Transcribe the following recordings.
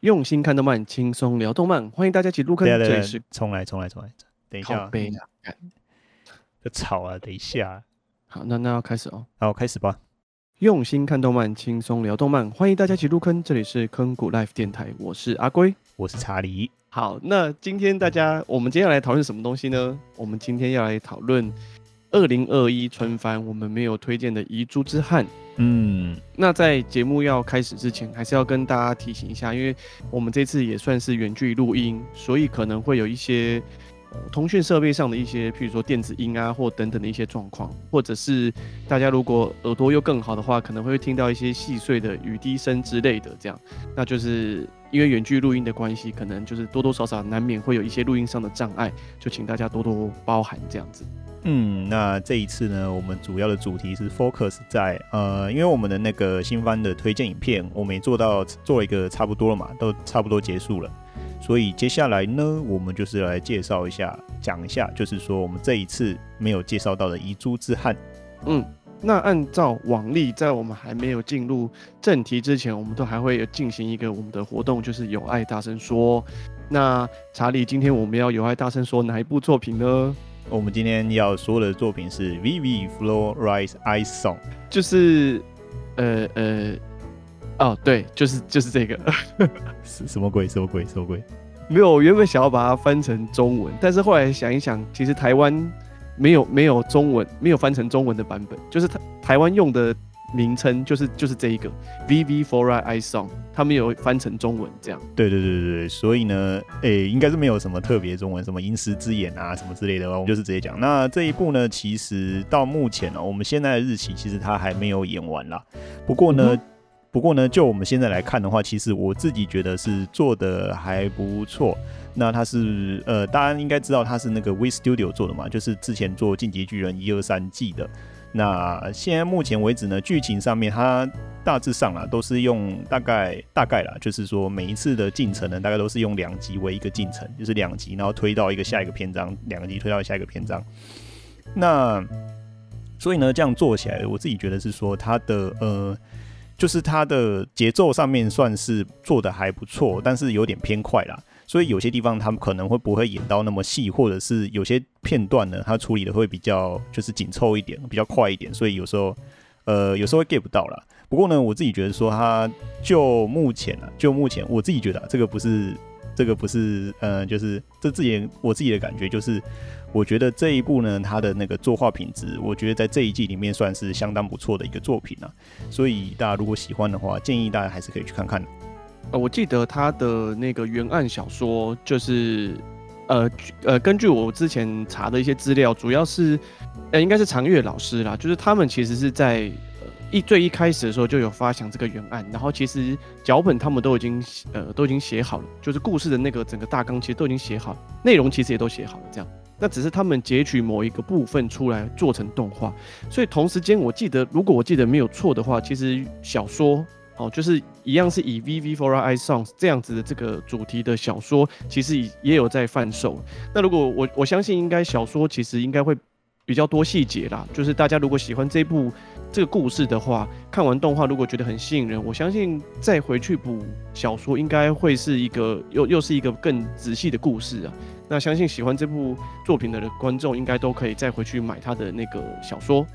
用心看动漫，轻松聊动漫，欢迎大家一起入坑。这里是重来，重来，重来，等一下，背啊，这吵啊，等一下。好，那那要开始哦。好，开始吧。用心看动漫，轻松聊动漫，欢迎大家一起入坑。这里是坑谷 Life 电台，我是阿龟，我是查理。好，那今天大家，我们接下来讨论什么东西呢？我们今天要来讨论二零二一春番，我们没有推荐的遗珠之憾。嗯，那在节目要开始之前，还是要跟大家提醒一下，因为我们这次也算是远距录音，所以可能会有一些通讯设备上的一些，譬如说电子音啊，或等等的一些状况，或者是大家如果耳朵又更好的话，可能会听到一些细碎的雨滴声之类的，这样，那就是因为远距录音的关系，可能就是多多少少难免会有一些录音上的障碍，就请大家多多包涵这样子。嗯，那这一次呢，我们主要的主题是 focus 在呃，因为我们的那个新番的推荐影片，我们也做到做一个差不多了嘛，都差不多结束了，所以接下来呢，我们就是来介绍一下，讲一下，就是说我们这一次没有介绍到的遗珠之憾。嗯，那按照往例，在我们还没有进入正题之前，我们都还会有进行一个我们的活动，就是有爱大声说。那查理，今天我们要有爱大声说哪一部作品呢？我们今天要说的作品是《Vivi Flow Rise Ice Song》，就是，呃呃，哦，对，就是就是这个，什什么鬼？什么鬼？什么鬼？没有，我原本想要把它翻成中文，但是后来想一想，其实台湾没有没有中文，没有翻成中文的版本，就是台台湾用的。名称就是就是这一个 VV Fora Ice Song，他们有翻成中文这样。对对对对对，所以呢，诶、欸，应该是没有什么特别中文，什么银石之眼啊什么之类的，我们就是直接讲。那这一部呢，其实到目前呢、喔，我们现在的日期其实它还没有演完啦。不过呢，嗯、不过呢，就我们现在来看的话，其实我自己觉得是做的还不错。那它是呃，大家应该知道它是那个 WIT Studio 做的嘛，就是之前做进击巨人一二三季的。那现在目前为止呢，剧情上面它大致上啊都是用大概大概啦，就是说每一次的进程呢，大概都是用两集为一个进程，就是两集，然后推到一个下一个篇章，两集推到下一个篇章。那所以呢，这样做起来，我自己觉得是说它的呃，就是它的节奏上面算是做的还不错，但是有点偏快啦。所以有些地方他们可能会不会演到那么细，或者是有些片段呢，他处理的会比较就是紧凑一点，比较快一点，所以有时候呃有时候会 get 不到啦。不过呢，我自己觉得说他就目前啊，就目前我自己觉得、啊、这个不是这个不是呃就是这自己我自己的感觉就是，我觉得这一部呢，它的那个作画品质，我觉得在这一季里面算是相当不错的一个作品啊。所以大家如果喜欢的话，建议大家还是可以去看看。呃，我记得他的那个原案小说就是，呃呃，根据我之前查的一些资料，主要是，呃，应该是长月老师啦，就是他们其实是在呃一最一开始的时候就有发想这个原案，然后其实脚本他们都已经呃都已经写好了，就是故事的那个整个大纲其实都已经写好了，内容其实也都写好了，这样，那只是他们截取某一个部分出来做成动画，所以同时间我记得，如果我记得没有错的话，其实小说。哦，就是一样是以 VV Fora Ice Songs 这样子的这个主题的小说，其实也也有在贩售。那如果我我相信，应该小说其实应该会比较多细节啦。就是大家如果喜欢这部这个故事的话，看完动画如果觉得很吸引人，我相信再回去补小说，应该会是一个又又是一个更仔细的故事啊。那相信喜欢这部作品的观众，应该都可以再回去买他的那个小说，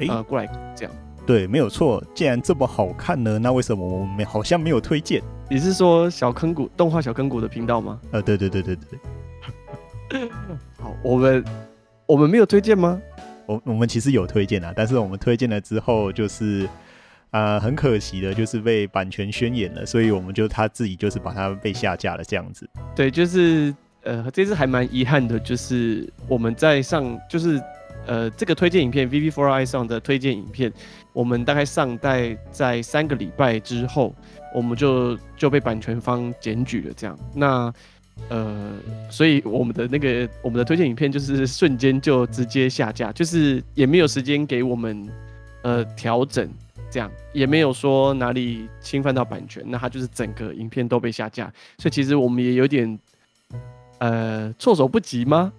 呃，欸、过来这样。对，没有错。既然这么好看呢，那为什么我们好像没有推荐？你是说小坑谷动画小坑谷的频道吗？呃，对对对对对。好，我们我们没有推荐吗？我我们其实有推荐啊，但是我们推荐了之后，就是啊、呃，很可惜的，就是被版权宣言了，所以我们就他自己就是把它被下架了这样子。对，就是呃，这次还蛮遗憾的，就是我们在上就是。呃，这个推荐影片《VV Fora Ice Song》的推荐影片，我们大概上带在三个礼拜之后，我们就就被版权方检举了。这样，那呃，所以我们的那个我们的推荐影片就是瞬间就直接下架，就是也没有时间给我们呃调整，这样也没有说哪里侵犯到版权，那它就是整个影片都被下架。所以其实我们也有点呃措手不及吗？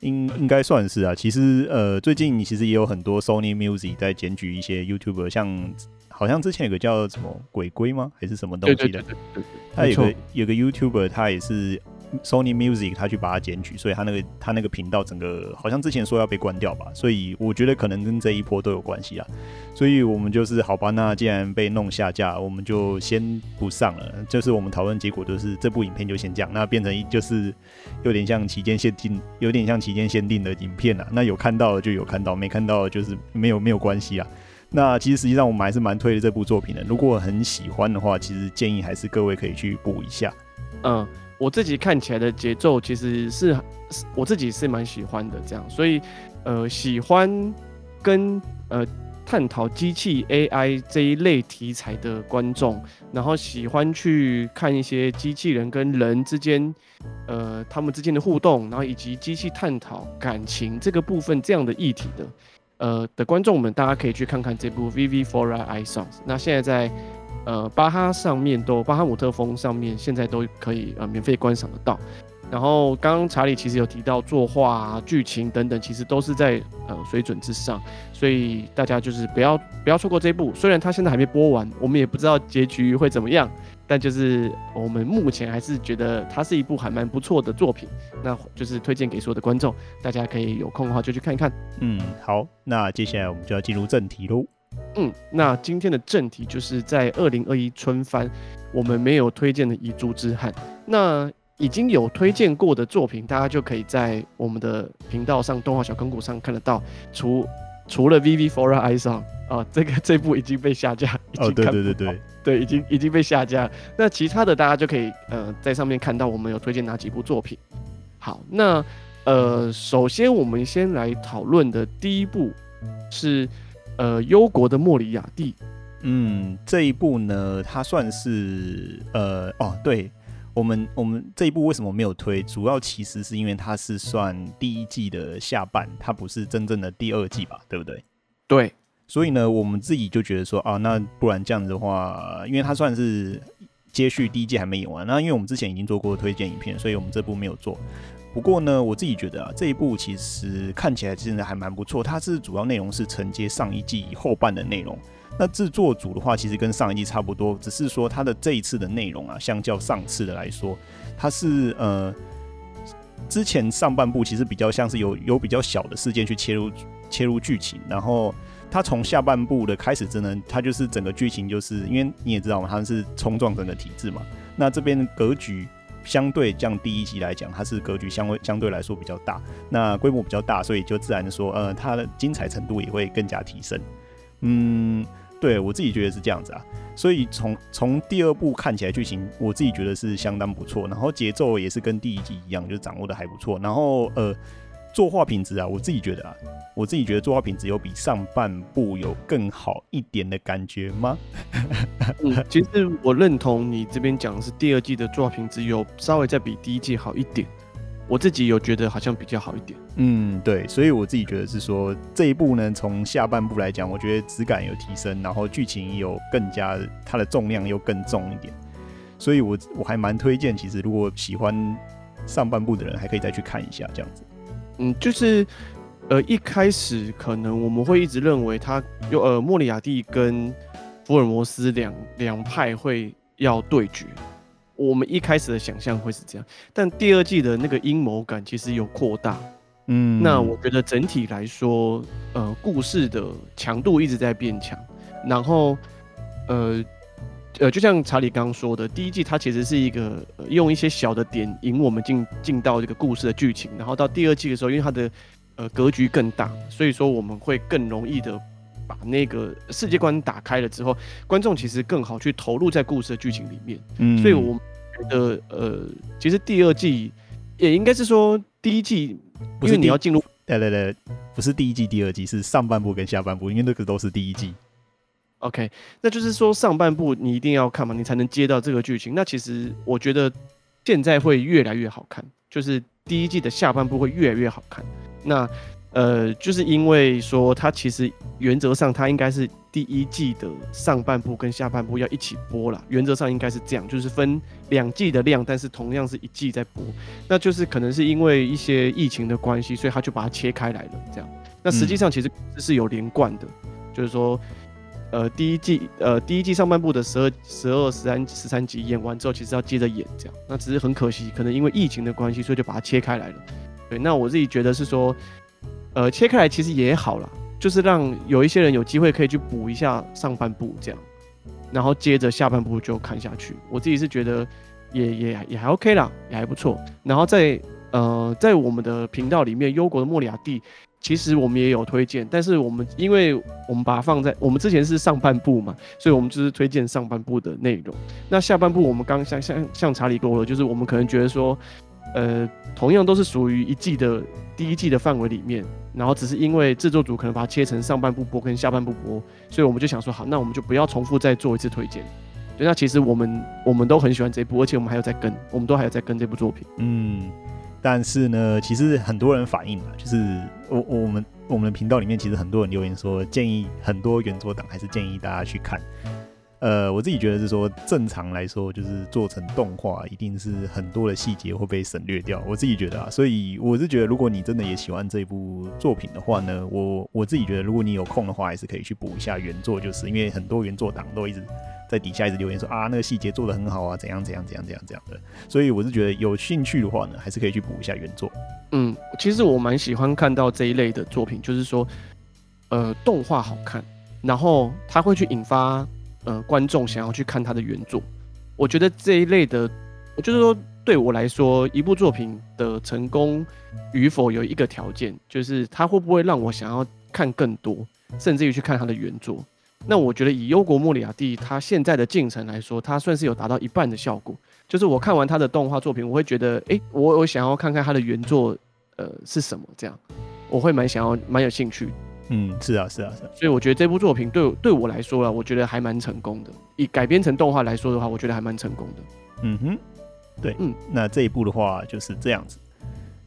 应应该算是啊，其实呃，最近其实也有很多 Sony Music 在检举一些 YouTuber，像好像之前有个叫什么鬼龟吗？还是什么东西的？对对对对对，他有个有个 YouTuber，他也是 Sony Music，他去把它检举，所以他那个他那个频道整个好像之前说要被关掉吧，所以我觉得可能跟这一波都有关系啊。所以我们就是好吧，那既然被弄下架，我们就先不上了。就是我们讨论结果就是这部影片就先这样，那变成一就是有点像期间限定，有点像期间限定的影片啊。那有看到的就有看到，没看到的就是没有没有关系啊。那其实实际上我们还是蛮推的这部作品的。如果很喜欢的话，其实建议还是各位可以去补一下。嗯，我自己看起来的节奏其实是我自己是蛮喜欢的，这样。所以呃，喜欢跟呃探讨机器 AI 这一类题材的观众，然后喜欢去看一些机器人跟人之间呃他们之间的互动，然后以及机器探讨感情这个部分这样的议题的。呃的观众们，大家可以去看看这部 Viv Fora iSONGS。那现在在呃巴哈上面都巴哈姆特峰上面现在都可以呃免费观赏得到。然后刚刚查理其实有提到作画、剧情等等，其实都是在呃水准之上，所以大家就是不要不要错过这一部。虽然它现在还没播完，我们也不知道结局会怎么样。但就是我们目前还是觉得它是一部还蛮不错的作品，那就是推荐给所有的观众，大家可以有空的话就去看一看。嗯，好，那接下来我们就要进入正题喽。嗯，那今天的正题就是在二零二一春番，我们没有推荐的遗珠之憾。那已经有推荐过的作品，大家就可以在我们的频道上动画小坑谷上看得到。除除了 VV Fora iSONGS 啊，这个这部已经被下架，已经看。哦，对对对对。对，已经已经被下架。那其他的大家就可以呃在上面看到我们有推荐哪几部作品。好，那呃首先我们先来讨论的第一部是呃忧国的莫里亚蒂。嗯，这一部呢，它算是呃哦，对我们我们这一部为什么没有推？主要其实是因为它是算第一季的下半，它不是真正的第二季吧？对不对？对。所以呢，我们自己就觉得说啊，那不然这样子的话，因为它算是接续第一季还没演完，那因为我们之前已经做过推荐影片，所以我们这部没有做。不过呢，我自己觉得啊，这一部其实看起来真的还蛮不错。它是主要内容是承接上一季后半的内容。那制作组的话，其实跟上一季差不多，只是说它的这一次的内容啊，相较上次的来说，它是呃，之前上半部其实比较像是有有比较小的事件去切入切入剧情，然后。他从下半部的开始，真的，他就是整个剧情，就是因为你也知道嘛，他是冲撞整个体制嘛。那这边格局相对降第一集来讲，它是格局相对相对来说比较大，那规模比较大，所以就自然的说，呃，它的精彩程度也会更加提升。嗯，对我自己觉得是这样子啊。所以从从第二部看起来剧情，我自己觉得是相当不错，然后节奏也是跟第一集一样，就掌握的还不错。然后呃。作画品质啊，我自己觉得啊，我自己觉得作画品质有比上半部有更好一点的感觉吗？嗯，其实我认同你这边讲的是第二季的作画品质有稍微再比第一季好一点，我自己有觉得好像比较好一点。嗯，对，所以我自己觉得是说这一部呢，从下半部来讲，我觉得质感有提升，然后剧情有更加它的重量又更重一点，所以我我还蛮推荐，其实如果喜欢上半部的人，还可以再去看一下这样子。嗯，就是，呃，一开始可能我们会一直认为他有呃莫里亚蒂跟福尔摩斯两两派会要对决，我们一开始的想象会是这样，但第二季的那个阴谋感其实有扩大，嗯，那我觉得整体来说，呃，故事的强度一直在变强，然后，呃。呃，就像查理刚刚说的，第一季它其实是一个、呃、用一些小的点引我们进进到这个故事的剧情，然后到第二季的时候，因为它的呃格局更大，所以说我们会更容易的把那个世界观打开了之后，观众其实更好去投入在故事的剧情里面。嗯，所以我们觉得呃，其实第二季也应该是说第一季，因为你要进入，对对对，不是第一季第二季，是上半部跟下半部，因为那个都是第一季。OK，那就是说上半部你一定要看嘛，你才能接到这个剧情。那其实我觉得现在会越来越好看，就是第一季的下半部会越来越好看。那呃，就是因为说它其实原则上它应该是第一季的上半部跟下半部要一起播啦，原则上应该是这样，就是分两季的量，但是同样是一季在播。那就是可能是因为一些疫情的关系，所以他就把它切开来了这样。那实际上其实是有连贯的，就是说。呃第一季呃第一季上半部的十二十二十三十三集演完之后，其实要接着演这样，那只是很可惜，可能因为疫情的关系，所以就把它切开来了。对，那我自己觉得是说，呃，切开来其实也好啦，就是让有一些人有机会可以去补一下上半部这样，然后接着下半部就看下去。我自己是觉得也也也还 OK 啦，也还不错。然后在呃在我们的频道里面，忧国的莫里亚蒂。其实我们也有推荐，但是我们因为我们把它放在我们之前是上半部嘛，所以我们就是推荐上半部的内容。那下半部我们刚像像像查理说的，就是我们可能觉得说，呃，同样都是属于一季的第一季的范围里面，然后只是因为制作组可能把它切成上半部播跟下半部播，所以我们就想说好，那我们就不要重复再做一次推荐。对，那其实我们我们都很喜欢这部，而且我们还有在跟，我们都还有在跟这部作品。嗯。但是呢，其实很多人反映了，就是我我们我们的频道里面，其实很多人留言说，建议很多原作党还是建议大家去看。呃，我自己觉得是说，正常来说，就是做成动画，一定是很多的细节会被省略掉。我自己觉得啊，所以我是觉得，如果你真的也喜欢这部作品的话呢，我我自己觉得，如果你有空的话，还是可以去补一下原作，就是因为很多原作党都一直。在底下一直留言说啊，那个细节做得很好啊，怎样怎样怎样怎样怎样的，所以我是觉得有兴趣的话呢，还是可以去补一下原作。嗯，其实我蛮喜欢看到这一类的作品，就是说，呃，动画好看，然后它会去引发呃观众想要去看他的原作。我觉得这一类的，就是说对我来说，一部作品的成功与否有一个条件，就是它会不会让我想要看更多，甚至于去看它的原作。那我觉得以忧国莫里亚蒂他现在的进程来说，他算是有达到一半的效果。就是我看完他的动画作品，我会觉得，哎、我我想要看看他的原作，呃，是什么这样，我会蛮想要蛮有兴趣。嗯，是啊，是啊，是啊。所以我觉得这部作品对对我来说啊，我觉得还蛮成功的。以改编成动画来说的话，我觉得还蛮成功的。嗯哼，对，嗯，那这一部的话就是这样子。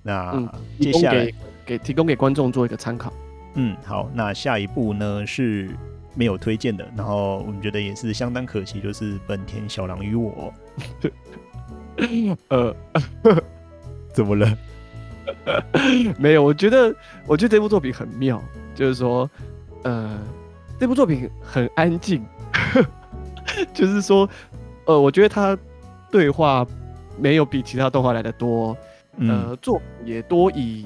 那接下来、嗯、给，给提供给观众做一个参考。嗯，好，那下一部呢是。没有推荐的，然后我们觉得也是相当可惜，就是本田小狼与我。呃，怎么了？没有，我觉得，我觉得这部作品很妙，就是说，呃，这部作品很安静，就是说，呃，我觉得他对话没有比其他动画来的多，呃，作品也多以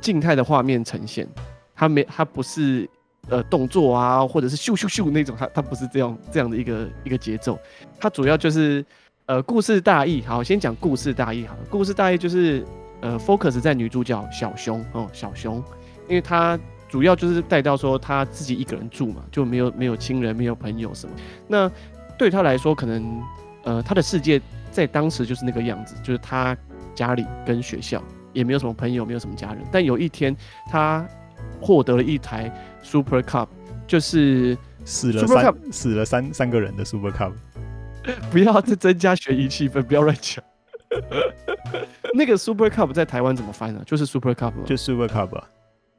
静态的画面呈现，它没，它不是。呃，动作啊，或者是咻咻咻那种，它它不是这样这样的一个一个节奏，它主要就是呃故事大意。好，先讲故事大意。好，故事大意就是呃 focus 在女主角小熊哦，小熊，因为她主要就是带到说她自己一个人住嘛，就没有没有亲人，没有朋友什么。那对她来说，可能呃她的世界在当时就是那个样子，就是她家里跟学校也没有什么朋友，没有什么家人。但有一天，她获得了一台。Super Cup 就是死了三死了三三个人的 Super Cup，不要再增加悬疑气氛，不要乱讲。那个 Super Cup 在台湾怎么翻呢？就是 Super Cup，就 Super Cup，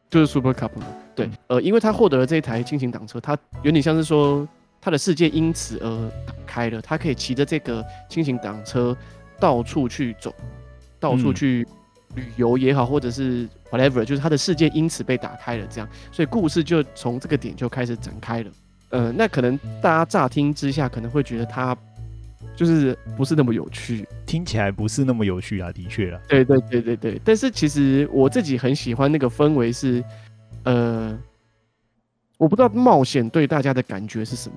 就是 Super Cup 嘛。对，呃，因为他获得了这一台轻型挡车，他有点像是说他的世界因此而打开了，他可以骑着这个轻型挡车到处去走，到处去。嗯旅游也好，或者是 whatever，就是他的世界因此被打开了，这样，所以故事就从这个点就开始展开了。呃，那可能大家乍听之下可能会觉得他就是不是那么有趣，听起来不是那么有趣啊，的确啊。对对对对对，但是其实我自己很喜欢那个氛围是，呃，我不知道冒险对大家的感觉是什么。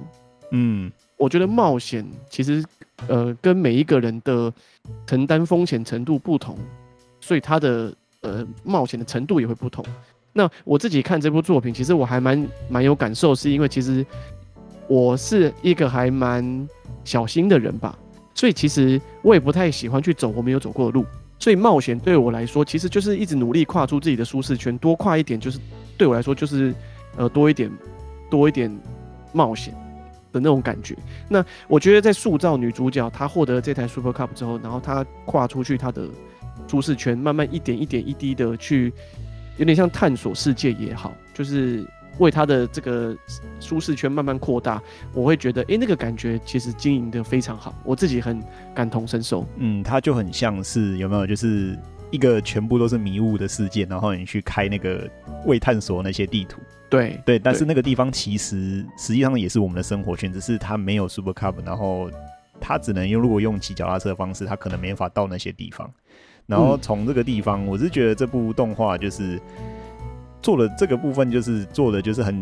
嗯，我觉得冒险其实呃跟每一个人的承担风险程度不同。所以他的呃冒险的程度也会不同。那我自己看这部作品，其实我还蛮蛮有感受，是因为其实我是一个还蛮小心的人吧。所以其实我也不太喜欢去走我没有走过的路。所以冒险对我来说，其实就是一直努力跨出自己的舒适圈，多跨一点，就是对我来说就是呃多一点多一点冒险的那种感觉。那我觉得在塑造女主角她获得了这台 Super Cup 之后，然后她跨出去她的。舒适圈，慢慢一点一点一滴的去，有点像探索世界也好，就是为他的这个舒适圈慢慢扩大。我会觉得，哎、欸，那个感觉其实经营的非常好，我自己很感同身受。嗯，它就很像是有没有，就是一个全部都是迷雾的世界，然后你去开那个未探索那些地图。对对，但是那个地方其实实际上也是我们的生活圈，只是它没有 Super Cup，然后它只能用如果用骑脚踏车的方式，它可能没法到那些地方。然后从这个地方，我是觉得这部动画就是做了这个部分，就是做的就是很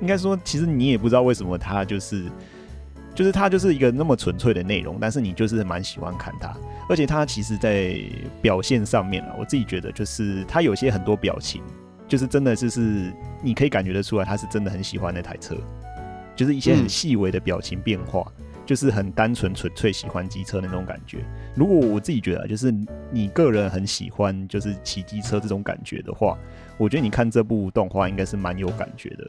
应该说，其实你也不知道为什么它就是。就是它就是一个那么纯粹的内容，但是你就是蛮喜欢看它，而且它其实在表现上面啊，我自己觉得就是它有些很多表情，就是真的就是你可以感觉得出来，他是真的很喜欢那台车，就是一些很细微的表情变化，嗯、就是很单纯纯粹喜欢机车那种感觉。如果我自己觉得，就是你个人很喜欢就是骑机车这种感觉的话，我觉得你看这部动画应该是蛮有感觉的。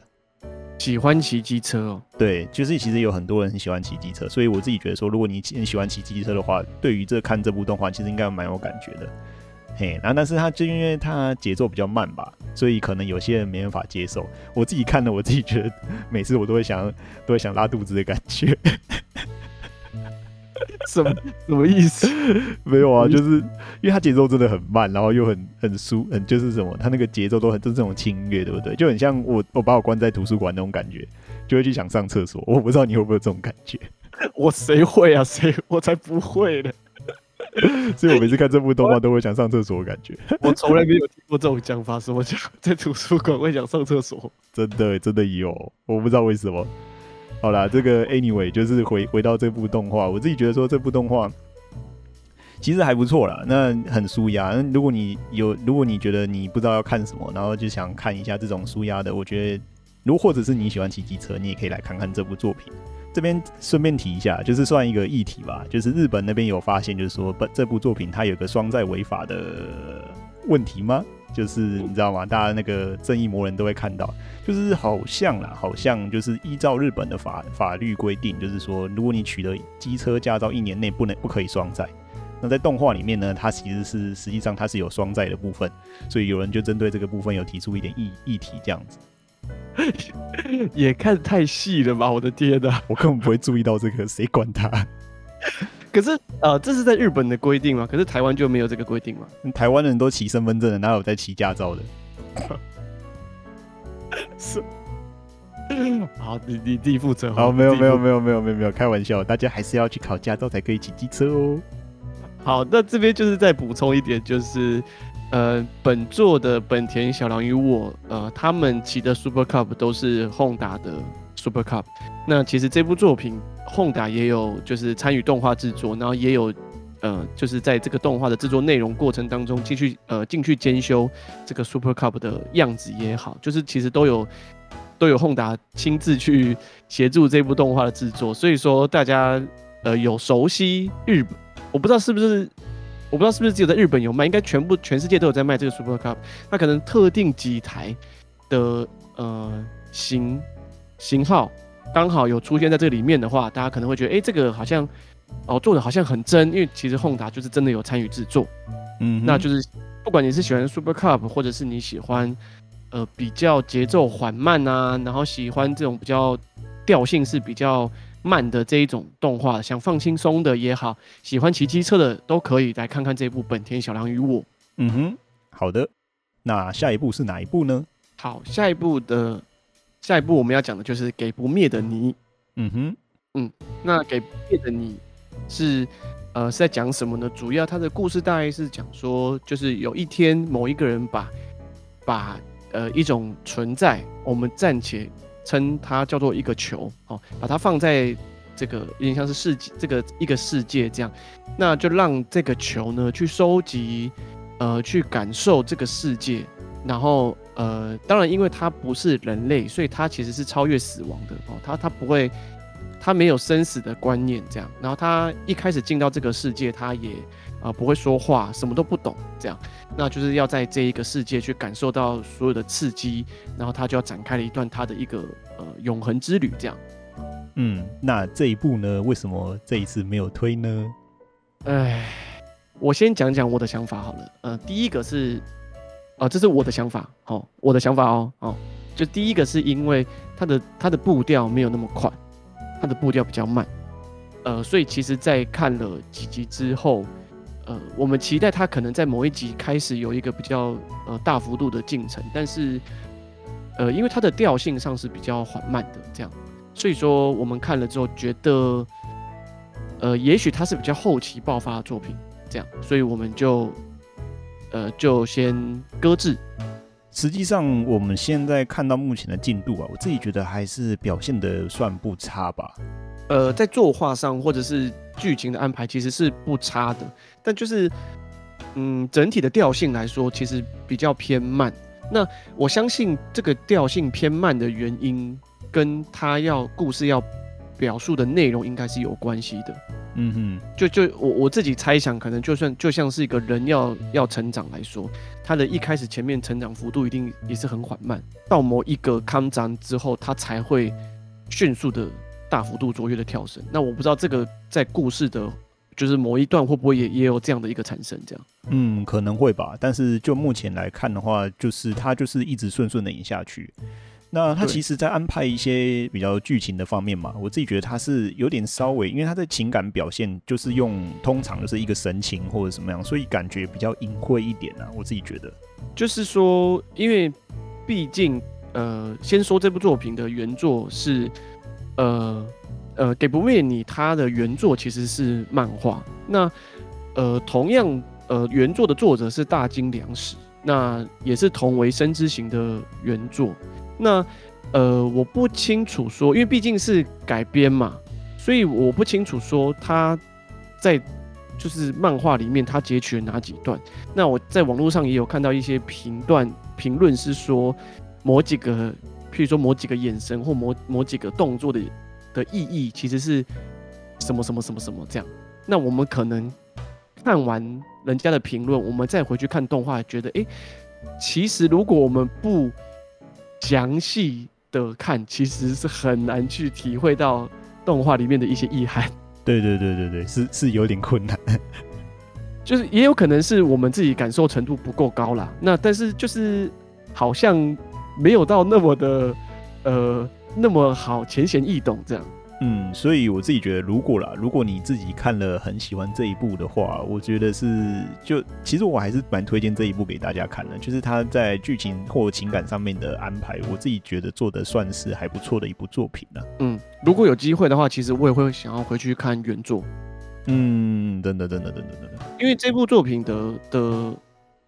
喜欢骑机车哦，对，就是其实有很多人很喜欢骑机车，所以我自己觉得说，如果你很喜欢骑机车的话，对于这看这部动画，其实应该蛮有感觉的。嘿，然后但是它就因为它节奏比较慢吧，所以可能有些人没办法接受。我自己看了，我自己觉得每次我都会想，都会想拉肚子的感觉。什么什么意思？没有啊，就是因为它节奏真的很慢，然后又很很舒，很就是什么，它那个节奏都很就是这种轻乐，对不对？就很像我我把我关在图书馆那种感觉，就会去想上厕所。我不知道你会不会有这种感觉？我谁会啊？谁我才不会呢！所以我每次看这部动画都会想上厕所的感觉。我从来没有听过这种讲法，什么叫在图书馆会想上厕所？真的真的有，我不知道为什么。好啦，这个 anyway 就是回回到这部动画，我自己觉得说这部动画其实还不错啦，那很舒压。如果你有，如果你觉得你不知道要看什么，然后就想看一下这种舒压的，我觉得如或者是你喜欢骑机车，你也可以来看看这部作品。这边顺便提一下，就是算一个议题吧，就是日本那边有发现，就是说本这部作品它有个双载违法的问题吗？就是你知道吗？大家那个正义魔人都会看到，就是好像啦，好像就是依照日本的法法律规定，就是说，如果你取得机车驾照一年内不能不可以双载。那在动画里面呢，它其实是实际上它是有双载的部分，所以有人就针对这个部分有提出一点议议题这样子。也看太细了吧？我的天哪，我根本不会注意到这个，谁管他？可是，呃，这是在日本的规定吗？可是台湾就没有这个规定吗？台湾人都骑身份证的，哪有在骑驾照的？是。好，你你自己负责。好，没有没有没有没有没有没有，开玩笑，大家还是要去考驾照才可以骑机车哦。好，那这边就是再补充一点，就是，呃，本座的本田小狼与我，呃，他们骑的 Super Cup 都是 Honda 的 Super Cup。那其实这部作品。轰达也有就是参与动画制作，然后也有，呃，就是在这个动画的制作内容过程当中进去呃进去兼修这个 Super Cup 的样子也好，就是其实都有都有 Honda 亲自去协助这部动画的制作，所以说大家呃有熟悉日本，我不知道是不是我不知道是不是只有在日本有卖，应该全部全世界都有在卖这个 Super Cup，那可能特定几台的呃型型号。刚好有出现在这里面的话，大家可能会觉得，哎、欸，这个好像哦做的好像很真，因为其实 Honda 就是真的有参与制作。嗯，那就是不管你是喜欢 Super Cup，或者是你喜欢呃比较节奏缓慢啊，然后喜欢这种比较调性是比较慢的这一种动画，想放轻松的也好，喜欢骑机车的都可以来看看这部《本田小狼与我》。嗯哼，好的，那下一步是哪一步呢？好，下一步的。下一步我们要讲的就是《给不灭的你》。嗯哼，嗯，那《给不灭的你》是呃是在讲什么呢？主要它的故事大概是讲说，就是有一天某一个人把把呃一种存在，我们暂且称它叫做一个球哦，把它放在这个有点像是世界这个一个世界这样，那就让这个球呢去收集呃去感受这个世界，然后。呃，当然，因为它不是人类，所以它其实是超越死亡的哦。它它不会，它没有生死的观念这样。然后它一开始进到这个世界，它也啊、呃、不会说话，什么都不懂这样。那就是要在这一个世界去感受到所有的刺激，然后他就要展开了一段他的一个呃永恒之旅这样。嗯，那这一部呢，为什么这一次没有推呢？哎，我先讲讲我的想法好了。呃，第一个是。啊、这是我的想法，哦，我的想法哦，哦，就第一个是因为它的它的步调没有那么快，它的步调比较慢，呃，所以其实，在看了几集之后，呃，我们期待它可能在某一集开始有一个比较呃大幅度的进程，但是，呃，因为它的调性上是比较缓慢的，这样，所以说我们看了之后觉得，呃，也许它是比较后期爆发的作品，这样，所以我们就，呃，就先搁置。实际上，我们现在看到目前的进度啊，我自己觉得还是表现的算不差吧。呃，在作画上或者是剧情的安排，其实是不差的，但就是，嗯，整体的调性来说，其实比较偏慢。那我相信这个调性偏慢的原因，跟他要故事要表述的内容应该是有关系的。嗯哼，就就我我自己猜想，可能就算就像是一个人要要成长来说，他的一开始前面成长幅度一定也是很缓慢，到某一个康章之后，他才会迅速的大幅度卓越的跳升。那我不知道这个在故事的，就是某一段会不会也也有这样的一个产生？这样，嗯，可能会吧。但是就目前来看的话，就是他就是一直顺顺的演下去。那他其实，在安排一些比较剧情的方面嘛，我自己觉得他是有点稍微，因为他的情感表现就是用通常就是一个神情或者什么样，所以感觉比较隐晦一点啊。我自己觉得，就是说，因为毕竟，呃，先说这部作品的原作是，呃呃，给不灭你他的原作其实是漫画，那呃，同样，呃，原作的作者是大金良史，那也是同为生之行的原作。那，呃，我不清楚说，因为毕竟是改编嘛，所以我不清楚说他在就是漫画里面他截取了哪几段。那我在网络上也有看到一些评断评论是说，某几个，譬如说某几个眼神或某某几个动作的的意义其实是什么什么什么什么这样。那我们可能看完人家的评论，我们再回去看动画，觉得，哎，其实如果我们不详细的看，其实是很难去体会到动画里面的一些意涵。对对对对对，是是有点困难。就是也有可能是我们自己感受程度不够高啦。那但是就是好像没有到那么的呃那么好浅显易懂这样。嗯，所以我自己觉得，如果啦，如果你自己看了很喜欢这一部的话，我觉得是就其实我还是蛮推荐这一部给大家看的，就是他在剧情或情感上面的安排，我自己觉得做的算是还不错的一部作品了。嗯，如果有机会的话，其实我也会想要回去看原作。嗯，等等等等等等等等，因为这部作品的的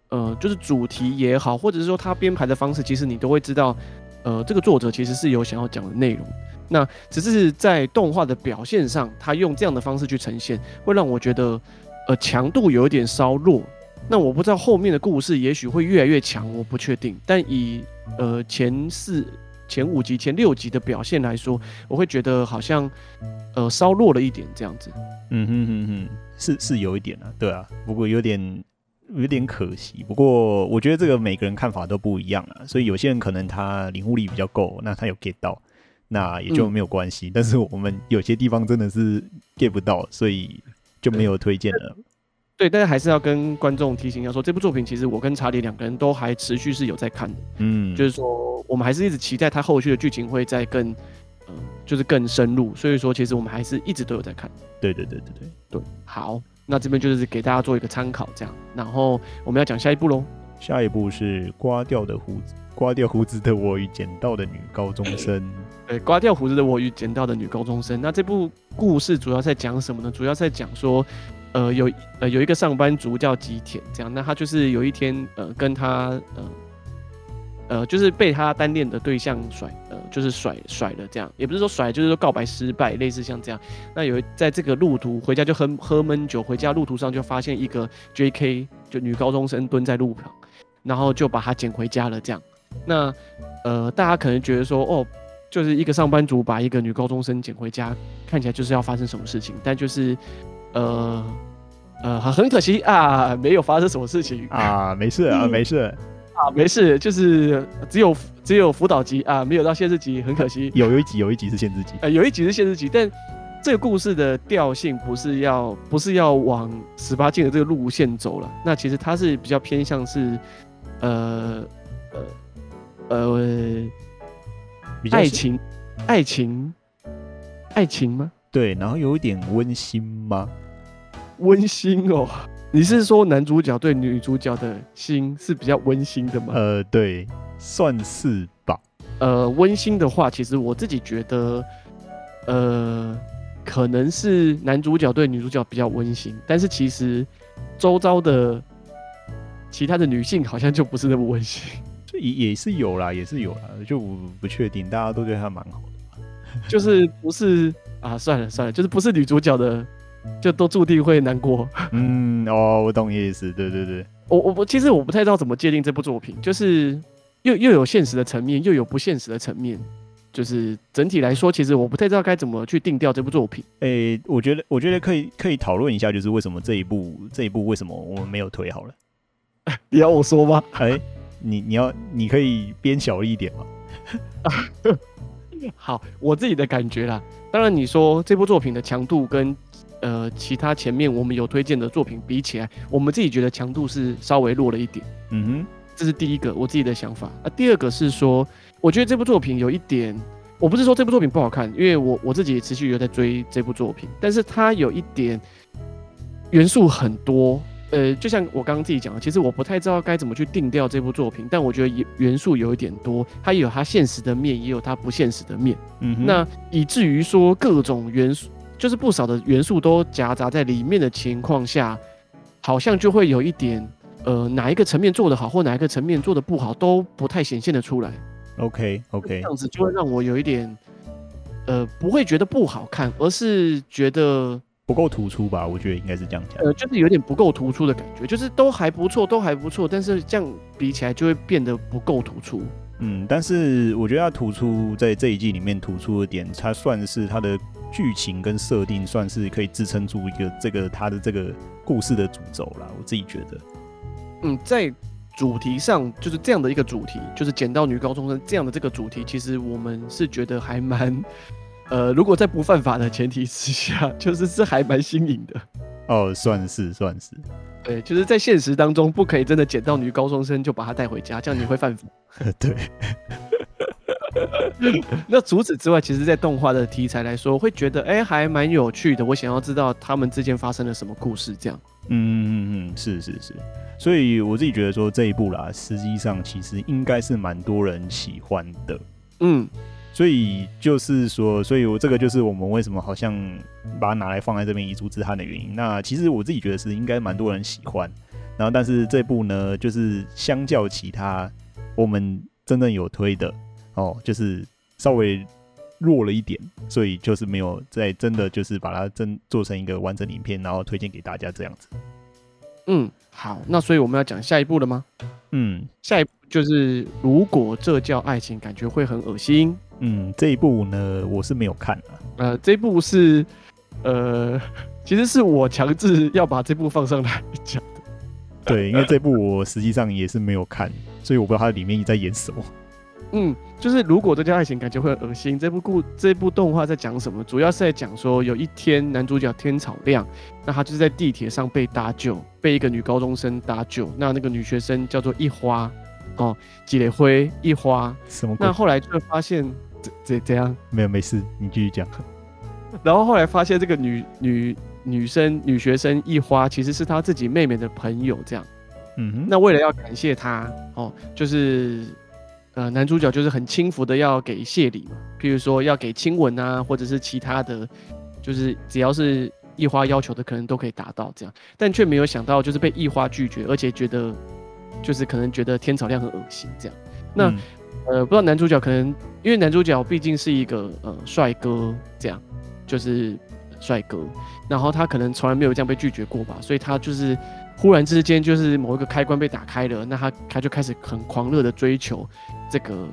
呃，就是主题也好，或者是说他编排的方式，其实你都会知道，呃，这个作者其实是有想要讲的内容。那只是在动画的表现上，他用这样的方式去呈现，会让我觉得，呃，强度有一点稍弱。那我不知道后面的故事也许会越来越强，我不确定。但以呃前四、前五集、前六集的表现来说，我会觉得好像呃稍弱了一点这样子。嗯哼哼哼，是是有一点啊，对啊，不过有点有点可惜。不过我觉得这个每个人看法都不一样啊，所以有些人可能他领悟力比较够，那他有 get 到。那也就没有关系，嗯，但是我们有些地方真的是 get 不到，所以就没有推荐了。对，但是还是要跟观众提醒一下，说这部作品其实我跟查理两个人都还持续是有在看的。嗯，就是说我们还是一直期待他后续的剧情会再更，呃，就是更深入。所以说，其实我们还是一直都有在看。对对对对对对。好，那这边就是给大家做一个参考，这样。然后我们要讲下一步喽。下一步是刮掉的胡子。刮掉胡子的我与捡到的女高中生。对，刮掉胡子的我与捡到的女高中生。那这部故事主要在讲什么呢？主要在讲说，呃，有呃有一个上班族叫吉田，这样，那他就是有一天，呃，跟他，呃，呃，就是被他单恋的对象甩，呃，就是甩甩了，这样，也不是说甩，就是说告白失败，类似像这样。那有在这个路途回家就喝喝闷酒，回家路途上就发现一个 J.K. 就女高中生蹲在路旁，然后就把他捡回家了，这样。那，呃，大家可能觉得说，哦，就是一个上班族把一个女高中生捡回家，看起来就是要发生什么事情，但就是，呃，呃，很可惜啊，没有发生什么事情啊，没事啊，没事啊，没事，就是只有只有辅导级啊，没有到限制级，很可惜。有有一集有一集是限制级，呃，有一集是限制级，但这个故事的调性不是要不是要往十八禁的这个路线走了，那其实它是比较偏向是，呃，呃。呃，爱情，爱情，爱情吗？对，然后有一点温馨吗？温馨哦，你是说男主角对女主角的心是比较温馨的吗？呃，对，算是吧。呃温馨的话，其实我自己觉得，呃，可能是男主角对女主角比较温馨，但是其实周遭的其他的女性好像就不是那么温馨。也也是有啦，也是有啦，就不不确定，大家都对他蛮好的，就是不是啊？算了算了，就是不是女主角的，就都注定会难过。嗯，哦，我懂意思，对对对，我我我其实我不太知道怎么界定这部作品，就是又又有现实的层面，又有不现实的层面，就是整体来说，其实我不太知道该怎么去定调这部作品。诶、欸，我觉得我觉得可以可以讨论一下，就是为什么这一部这一部为什么我们没有推好了？你要我说吗？哎、欸。你你要你可以编小一点吗？好，我自己的感觉啦。当然，你说这部作品的强度跟呃其他前面我们有推荐的作品比起来，我们自己觉得强度是稍微弱了一点。嗯哼，这是第一个我自己的想法。啊，第二个是说，我觉得这部作品有一点，我不是说这部作品不好看，因为我我自己也持续有在追这部作品，但是它有一点元素很多。呃，就像我刚刚自己讲的，其实我不太知道该怎么去定调这部作品，但我觉得元素有一点多，它有它现实的面，也有它不现实的面。嗯，那以至于说各种元素，就是不少的元素都夹杂在里面的情况下，好像就会有一点，呃，哪一个层面做得好，或哪一个层面做得不好，都不太显现得出来。OK OK，这样子就会让我有一点，呃，不会觉得不好看，而是觉得。不够突出吧？我觉得应该是这样讲。呃，就是有点不够突出的感觉，就是都还不错，都还不错，但是这样比起来就会变得不够突出。嗯，但是我觉得它突出在这一季里面突出的点，它算是它的剧情跟设定，算是可以支撑住一个这个它的这个故事的主轴啦。我自己觉得，嗯，在主题上就是这样的一个主题，就是捡到女高中生这样的这个主题，其实我们是觉得还蛮。呃，如果在不犯法的前提之下，就是是还蛮新颖的。哦，算是算是。对，就是在现实当中不可以真的捡到女高中生就把她带回家，这样你会犯法。对。那除此之外，其实，在动画的题材来说，会觉得哎、欸，还蛮有趣的。我想要知道他们之间发生了什么故事，这样。嗯嗯嗯，是是是。所以我自己觉得说这一部啦，实际上其实应该是蛮多人喜欢的。嗯。所以就是说，所以我这个就是我们为什么好像把它拿来放在这边遗珠之憾的原因。那其实我自己觉得是应该蛮多人喜欢，然后但是这部呢，就是相较其他我们真正有推的哦，就是稍微弱了一点，所以就是没有在真的就是把它真做成一个完整影片，然后推荐给大家这样子。嗯，好，那所以我们要讲下一步了吗？嗯，下一步就是如果这叫爱情，感觉会很恶心。嗯，这一部呢，我是没有看的。呃，这一部是，呃，其实是我强制要把这部放上来讲的。对，因为这部我实际上也是没有看，所以我不知道它里面在演什么。嗯，就是如果这叫爱情，感觉会很恶心。这部故这部动画在讲什么？主要是在讲说，有一天男主角天草亮，那他就是在地铁上被搭救，被一个女高中生搭救。那那个女学生叫做一花。哦，几雷灰一花什么？那后来就会发现怎怎怎样？没有没事，你继续讲。然后后来发现这个女女女生女学生一花其实是她自己妹妹的朋友，这样。嗯哼。那为了要感谢她，哦，就是呃男主角就是很轻浮的要给谢礼嘛，譬如说要给亲吻啊，或者是其他的，就是只要是一花要求的，可能都可以达到这样，但却没有想到就是被一花拒绝，而且觉得。就是可能觉得天草亮很恶心这样，那、嗯、呃不知道男主角可能因为男主角毕竟是一个呃帅哥这样，就是帅哥，然后他可能从来没有这样被拒绝过吧，所以他就是忽然之间就是某一个开关被打开了，那他他就开始很狂热的追求这个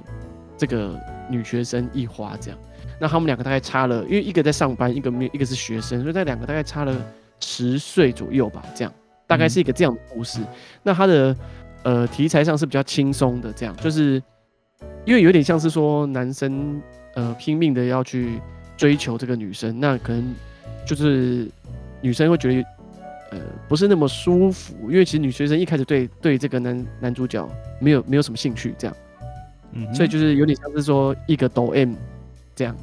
这个女学生一花这样，那他们两个大概差了，因为一个在上班，一个没一个是学生，所以那两个大概差了十岁左右吧，这样大概是一个这样的故事，嗯、那他的。呃，题材上是比较轻松的，这样就是因为有点像是说男生呃拼命的要去追求这个女生，那可能就是女生会觉得呃不是那么舒服，因为其实女学生一开始对对这个男男主角没有没有什么兴趣，这样，嗯，所以就是有点像是说一个抖 M 这样，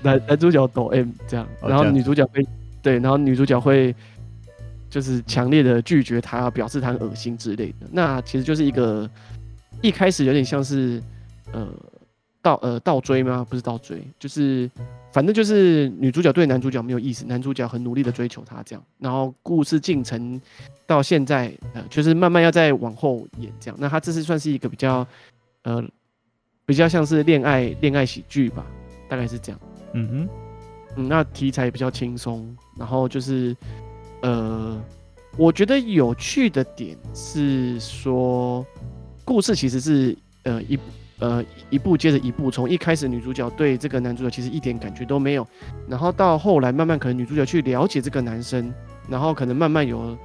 男男主角抖 M 这样，然后女主角会对，然后女主角会。就是强烈的拒绝他，表示他很恶心之类的。那其实就是一个一开始有点像是呃倒呃倒追吗？不是倒追，就是反正就是女主角对男主角没有意思，男主角很努力的追求她这样，然后故事进程到现在呃就是慢慢要再往后演这样，那他这是算是一个比较呃比较像是恋爱恋爱喜剧吧，大概是这样。嗯哼，嗯，那题材比较轻松，然后就是呃。我觉得有趣的点是说，故事其实是呃一呃一步接着一步，从一开始女主角对这个男主角其实一点感觉都没有，然后到后来慢慢可能女主角去了解这个男生，然后可能慢慢有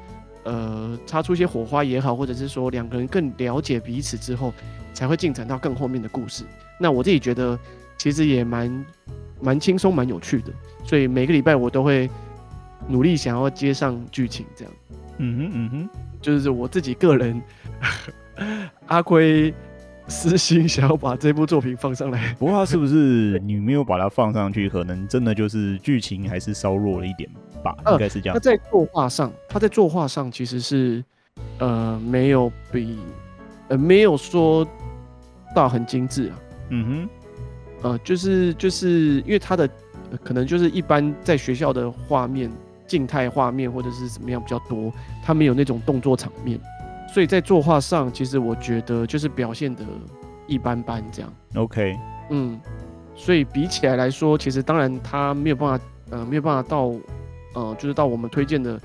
呃擦出一些火花也好，或者是说两个人更了解彼此之后，才会进展到更后面的故事。那我自己觉得其实也蛮蛮轻松蛮有趣的，所以每个礼拜我都会。努力想要接上剧情，这样，嗯哼嗯哼，就是我自己个人，阿奎私心想要把这部作品放上来。不过他是不是你没有把它放上去，可能真的就是剧情还是稍弱了一点吧？应该是这样。他在作画上，他在作画上其实是呃没有比呃没有说到很精致啊。嗯哼，呃，就是就是因为他的可能就是一般在学校的画面。静态画面或者是怎么样比较多，他没有那种动作场面，所以在作画上，其实我觉得就是表现得一般般这样。OK，嗯，所以比起来来说，其实当然他没有办法，呃，没有办法到，呃，就是到我们推荐的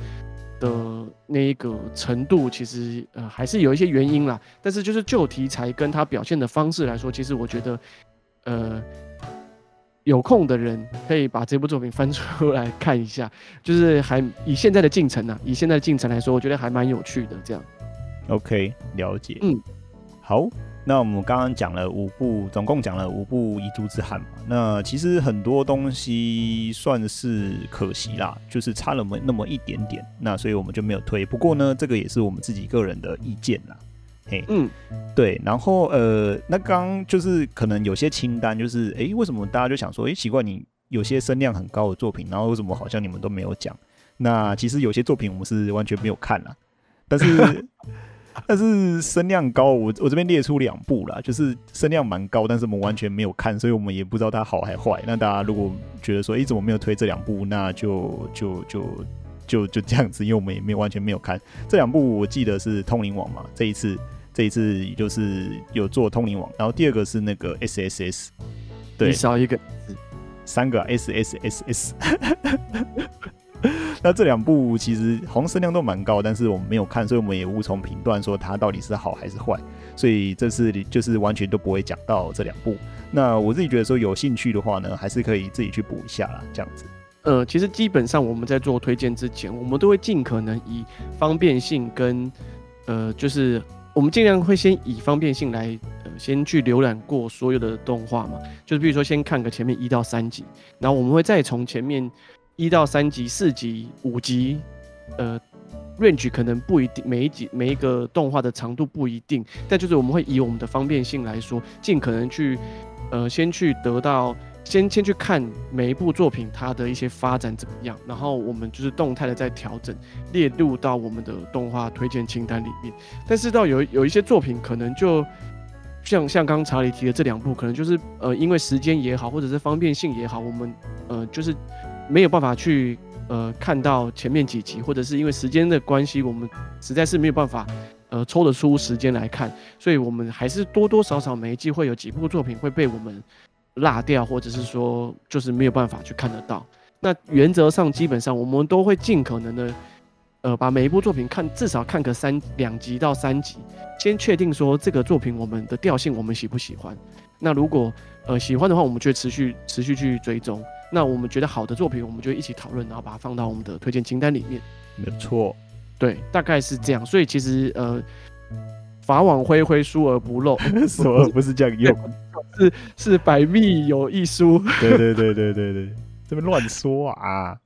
的那一个程度，其实呃还是有一些原因啦。但是就是就题材跟他表现的方式来说，其实我觉得，呃。有空的人可以把这部作品翻出来看一下，就是还以现在的进程呢、啊，以现在的进程来说，我觉得还蛮有趣的。这样，OK，了解。嗯，好，那我们刚刚讲了五部，总共讲了五部《遗珠之憾》嘛。那其实很多东西算是可惜啦，就是差了那么那么一点点。那所以我们就没有推。不过呢，这个也是我们自己个人的意见啦。嘿，嗯，对，然后呃，那刚就是可能有些清单，就是哎，为什么大家就想说，哎，奇怪，你有些声量很高的作品，然后为什么好像你们都没有讲？那其实有些作品我们是完全没有看啦，但是 但是声量高，我我这边列出两部啦，就是声量蛮高，但是我们完全没有看，所以我们也不知道它好还坏。那大家如果觉得说，哎，怎么没有推这两部？那就就就就就这样子，因为我们也没有完全没有看这两部。我记得是通灵王嘛，这一次。这一次就是有做通灵王，然后第二个是那个 S S S，对，少一个三个 S S S S。那这两部其实好像声量都蛮高，但是我们没有看，所以我们也无从评断说它到底是好还是坏。所以这次就是完全都不会讲到这两部。那我自己觉得说有兴趣的话呢，还是可以自己去补一下啦，这样子。呃，其实基本上我们在做推荐之前，我们都会尽可能以方便性跟呃就是。我们尽量会先以方便性来，呃，先去浏览过所有的动画嘛，就是比如说先看个前面一到三集，然后我们会再从前面一到三集、四集、五集，呃，range 可能不一定，每一集每一个动画的长度不一定，但就是我们会以我们的方便性来说，尽可能去，呃，先去得到。先先去看每一部作品它的一些发展怎么样，然后我们就是动态的在调整，列入到我们的动画推荐清单里面。但是到有有一些作品可能就像像刚查理提的这两部，可能就是呃因为时间也好，或者是方便性也好，我们呃就是没有办法去呃看到前面几集，或者是因为时间的关系，我们实在是没有办法呃抽得出时间来看，所以我们还是多多少少每一季会有几部作品会被我们。落掉，或者是说就是没有办法去看得到。那原则上基本上我们都会尽可能的，呃，把每一部作品看至少看个三两集到三集，先确定说这个作品我们的调性我们喜不喜欢。那如果呃喜欢的话，我们就会持续持续去追踪。那我们觉得好的作品，我们就一起讨论，然后把它放到我们的推荐清单里面。没错，对，大概是这样。所以其实呃。法网恢恢，疏而不漏，什么不是这样用？是是百密有一疏。对对对对对对，这边乱说啊！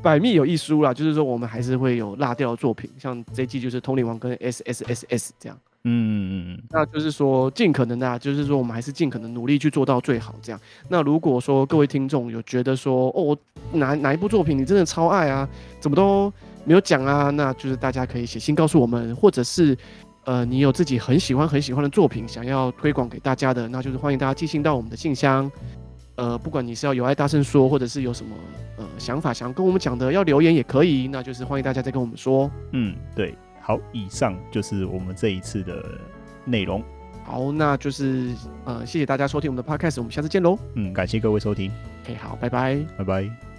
百密有一疏啦，就是说我们还是会有落掉的作品，像这季就是《通灵王》跟 S S S S 这样。嗯嗯嗯，那就是说尽可能的啊，就是说我们还是尽可能努力去做到最好这样。那如果说各位听众有觉得说哦，哪哪一部作品你真的超爱啊，怎么都没有讲啊，那就是大家可以写信告诉我们，或者是。呃，你有自己很喜欢很喜欢的作品，想要推广给大家的，那就是欢迎大家寄信到我们的信箱。呃，不管你是要有爱大声说，或者是有什么呃想法想跟我们讲的，要留言也可以，那就是欢迎大家再跟我们说。嗯，对，好，以上就是我们这一次的内容。好，那就是呃，谢谢大家收听我们的 podcast，我们下次见喽。嗯，感谢各位收听。OK，好，拜拜，拜拜。